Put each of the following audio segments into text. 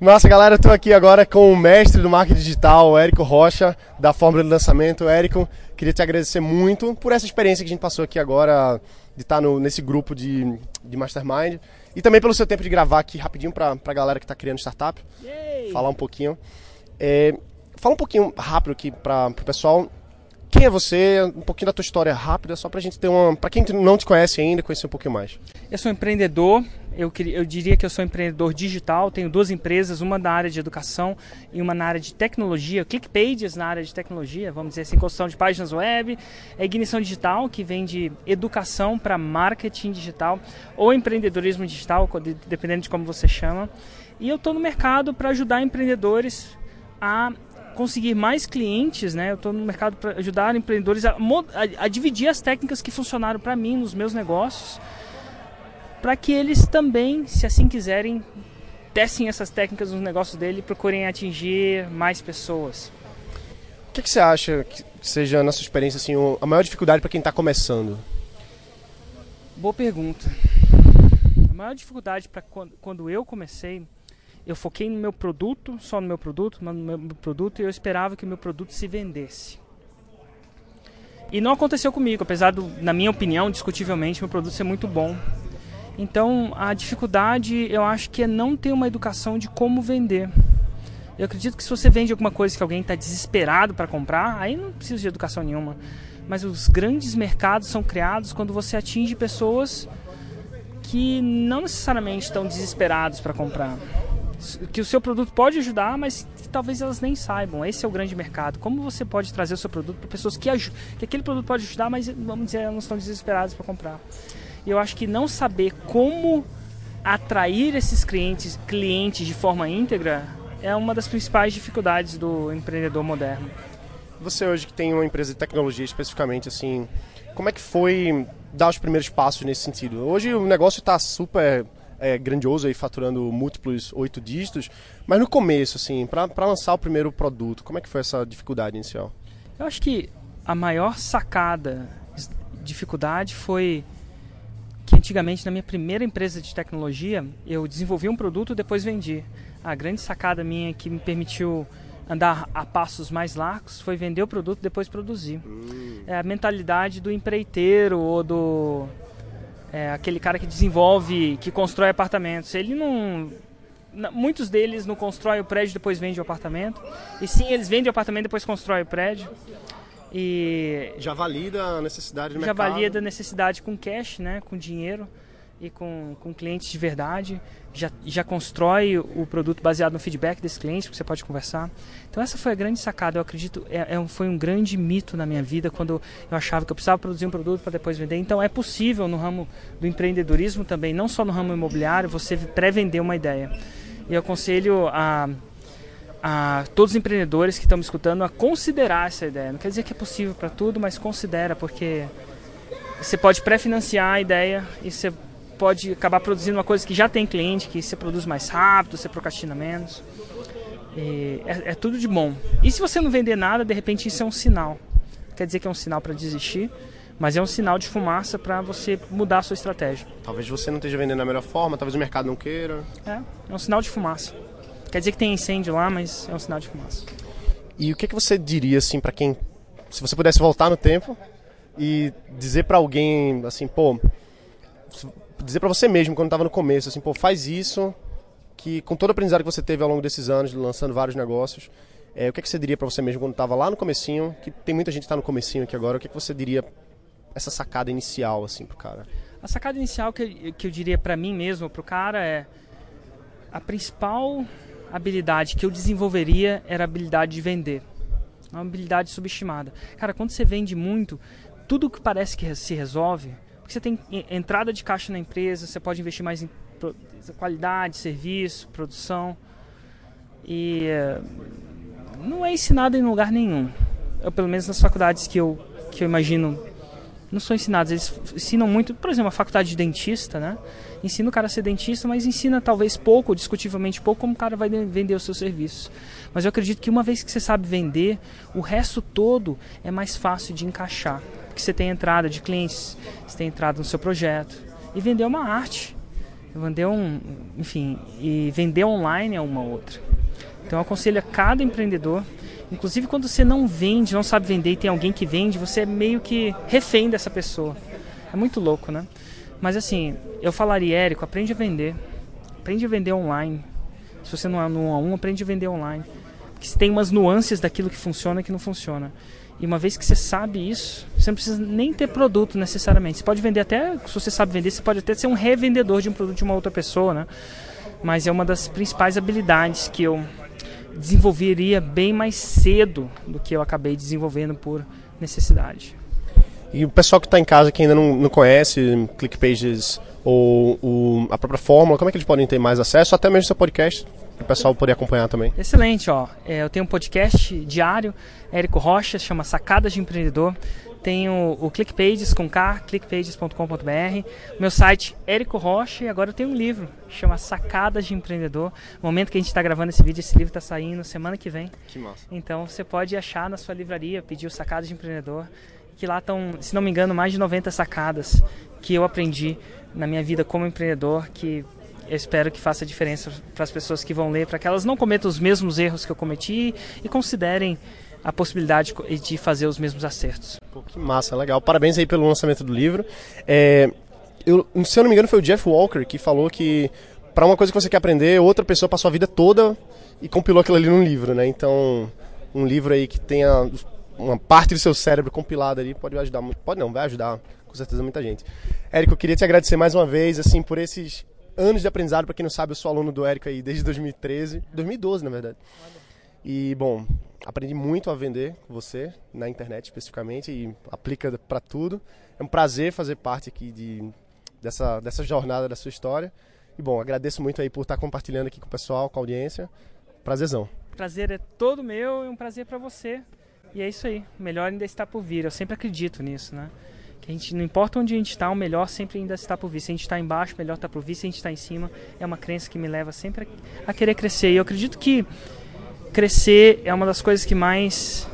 Massa, galera, estou aqui agora com o mestre do marketing digital, Érico Rocha, da Fórmula de Lançamento. Érico, queria te agradecer muito por essa experiência que a gente passou aqui agora, de estar no, nesse grupo de, de Mastermind, e também pelo seu tempo de gravar aqui rapidinho para a galera que está criando startup, Yay. falar um pouquinho. É, fala um pouquinho rápido aqui para o pessoal quem é você? Um pouquinho da tua história rápida, só pra gente ter uma. Pra quem não te conhece ainda, conhecer um pouquinho mais. Eu sou empreendedor, eu, eu diria que eu sou empreendedor digital, tenho duas empresas, uma na área de educação e uma na área de tecnologia, ClickPages na área de tecnologia, vamos dizer assim, construção de páginas web, é Ignição Digital, que vem de educação para marketing digital ou empreendedorismo digital, dependendo de como você chama. E eu estou no mercado para ajudar empreendedores a conseguir mais clientes, né? Eu estou no mercado para ajudar empreendedores a, a, a, dividir as técnicas que funcionaram para mim nos meus negócios, para que eles também, se assim quiserem, testem essas técnicas nos negócios dele e procurem atingir mais pessoas. O que, que você acha que seja, na sua experiência, assim, a maior dificuldade para quem está começando? Boa pergunta. A maior dificuldade para quando, quando eu comecei eu foquei no meu produto, só no meu produto, no meu produto, e eu esperava que o meu produto se vendesse. E não aconteceu comigo, apesar do, na minha opinião, discutivelmente, meu produto ser muito bom. Então, a dificuldade, eu acho que é não ter uma educação de como vender. Eu acredito que se você vende alguma coisa que alguém está desesperado para comprar, aí não precisa de educação nenhuma. Mas os grandes mercados são criados quando você atinge pessoas que não necessariamente estão desesperados para comprar que o seu produto pode ajudar, mas talvez elas nem saibam. Esse é o grande mercado. Como você pode trazer o seu produto para pessoas que, que aquele produto pode ajudar, mas vamos dizer, elas não estão desesperadas para comprar. E eu acho que não saber como atrair esses clientes, clientes de forma íntegra é uma das principais dificuldades do empreendedor moderno. Você hoje que tem uma empresa de tecnologia especificamente, assim, como é que foi dar os primeiros passos nesse sentido? Hoje o negócio está super é, grandioso aí faturando múltiplos oito dígitos, mas no começo, assim, para lançar o primeiro produto, como é que foi essa dificuldade inicial? Eu acho que a maior sacada, dificuldade foi antigamente na minha primeira empresa de tecnologia eu desenvolvi um produto e depois vendi. A grande sacada minha que me permitiu andar a passos mais largos foi vender o produto e depois produzir. Hum. É a mentalidade do empreiteiro ou do é, aquele cara que desenvolve, que constrói apartamentos. Ele não. Muitos deles não constroem o prédio depois vende o apartamento. E sim, eles vendem o apartamento depois constroem o prédio. E já valida a necessidade do já mercado. Já valida a necessidade com cash, né, com dinheiro e com, com clientes de verdade. Já, já constrói o produto baseado no feedback desse cliente, que você pode conversar. Então essa foi a grande sacada. Eu acredito, é, é, foi um grande mito na minha vida quando eu achava que eu precisava produzir um produto para depois vender. Então é possível no ramo do empreendedorismo também, não só no ramo imobiliário, você pré-vender uma ideia. E eu aconselho a, a todos os empreendedores que estão me escutando a considerar essa ideia. Não quer dizer que é possível para tudo, mas considera, porque você pode pré-financiar a ideia e você pode acabar produzindo uma coisa que já tem cliente, que você produz mais rápido, você procrastina menos. É, é, tudo de bom. E se você não vender nada, de repente isso é um sinal. Quer dizer que é um sinal para desistir, mas é um sinal de fumaça para você mudar a sua estratégia. Talvez você não esteja vendendo da melhor forma, talvez o mercado não queira. É, é um sinal de fumaça. Quer dizer que tem incêndio lá, mas é um sinal de fumaça. E o que, que você diria assim para quem, se você pudesse voltar no tempo e dizer para alguém assim, pô, dizer para você mesmo, quando estava no começo, assim, pô, faz isso, que com todo o aprendizado que você teve ao longo desses anos, lançando vários negócios, é, o que, é que você diria para você mesmo quando estava lá no comecinho, que tem muita gente que está no comecinho aqui agora, o que, é que você diria, essa sacada inicial, assim, pro cara? A sacada inicial que, que eu diria para mim mesmo, pro cara, é a principal habilidade que eu desenvolveria era a habilidade de vender. Uma habilidade subestimada. Cara, quando você vende muito, tudo que parece que se resolve, porque você tem entrada de caixa na empresa, você pode investir mais em qualidade, serviço, produção. E eh, não é ensinado em lugar nenhum. Eu, pelo menos nas faculdades que eu, que eu imagino, não são ensinados. Eles ensinam muito, por exemplo, a faculdade de dentista, né? Ensina o cara a ser dentista, mas ensina talvez pouco, discutivelmente pouco, como o cara vai vender os seus serviços. Mas eu acredito que uma vez que você sabe vender, o resto todo é mais fácil de encaixar que você tem entrada de clientes, você tem entrada no seu projeto. E vender é uma arte. Vender um, enfim, e vender online é uma outra. Então eu aconselho a cada empreendedor, inclusive quando você não vende, não sabe vender e tem alguém que vende, você é meio que refém dessa pessoa. É muito louco, né? Mas assim, eu falaria, Érico, aprende a vender. Aprende a vender online. Se você não é no 1 a 1, aprende a vender online. Porque tem umas nuances daquilo que funciona e que não funciona. E uma vez que você sabe isso, você não precisa nem ter produto necessariamente. Você pode vender até, se você sabe vender, você pode até ser um revendedor de um produto de uma outra pessoa, né? Mas é uma das principais habilidades que eu desenvolveria bem mais cedo do que eu acabei desenvolvendo por necessidade. E o pessoal que está em casa que ainda não, não conhece ClickPages ou o, a própria fórmula, como é que eles podem ter mais acesso? Até mesmo seu podcast, para o pessoal poder acompanhar também. Excelente, ó. É, eu tenho um podcast diário, Érico Rocha, chama Sacadas de Empreendedor. Tenho o ClickPages com K, clickpages.com.br. Meu site, Érico Rocha, e agora eu tenho um livro, chama Sacadas de Empreendedor. No momento que a gente está gravando esse vídeo, esse livro está saindo semana que vem. Que massa. Então você pode achar na sua livraria, pedir o Sacadas de Empreendedor, que lá estão, se não me engano, mais de 90 sacadas que eu aprendi na minha vida como empreendedor, que eu espero que faça diferença para as pessoas que vão ler, para que elas não cometam os mesmos erros que eu cometi e considerem a possibilidade de fazer os mesmos acertos. Pô, que massa, legal. Parabéns aí pelo lançamento do livro. É, eu, se eu não me engano, foi o Jeff Walker que falou que para uma coisa que você quer aprender, outra pessoa passou a vida toda e compilou aquilo ali num livro, né? Então, um livro aí que tenha uma parte do seu cérebro compilada ali pode ajudar muito. Pode não, vai ajudar com certeza muita gente. Érico, eu queria te agradecer mais uma vez, assim, por esses anos de aprendizado. Para quem não sabe, eu sou aluno do Érico aí desde 2013, 2012 na verdade. E, bom, aprendi muito a vender com você, na internet especificamente, e aplica para tudo. É um prazer fazer parte aqui de, dessa, dessa jornada da sua história. E, bom, agradeço muito aí por estar compartilhando aqui com o pessoal, com a audiência. Prazerzão. Prazer é todo meu e um prazer para você. E é isso aí. O melhor ainda está por vir. Eu sempre acredito nisso, né? Que a gente, não importa onde a gente está, o melhor sempre ainda está por vir. Se a gente está embaixo, o melhor está por vir. Se a gente está em cima, é uma crença que me leva sempre a, a querer crescer. E eu acredito que crescer é uma das coisas que mais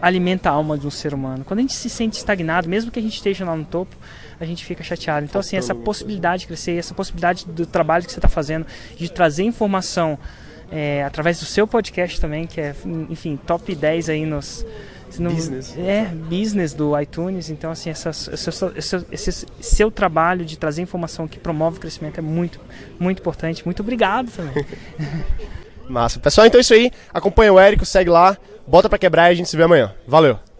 alimenta a alma de um ser humano. Quando a gente se sente estagnado, mesmo que a gente esteja lá no topo, a gente fica chateado. Então, assim, essa possibilidade de crescer, essa possibilidade do trabalho que você está fazendo, de trazer informação é, através do seu podcast também, que é, enfim, top 10 aí nos. No, business. É, business do iTunes. Então, assim, essa, essa, esse, esse seu trabalho de trazer informação que promove o crescimento é muito, muito importante. Muito obrigado também. Massa. Pessoal, então é isso aí. Acompanha o Érico, segue lá. Bota pra quebrar e a gente se vê amanhã. Valeu!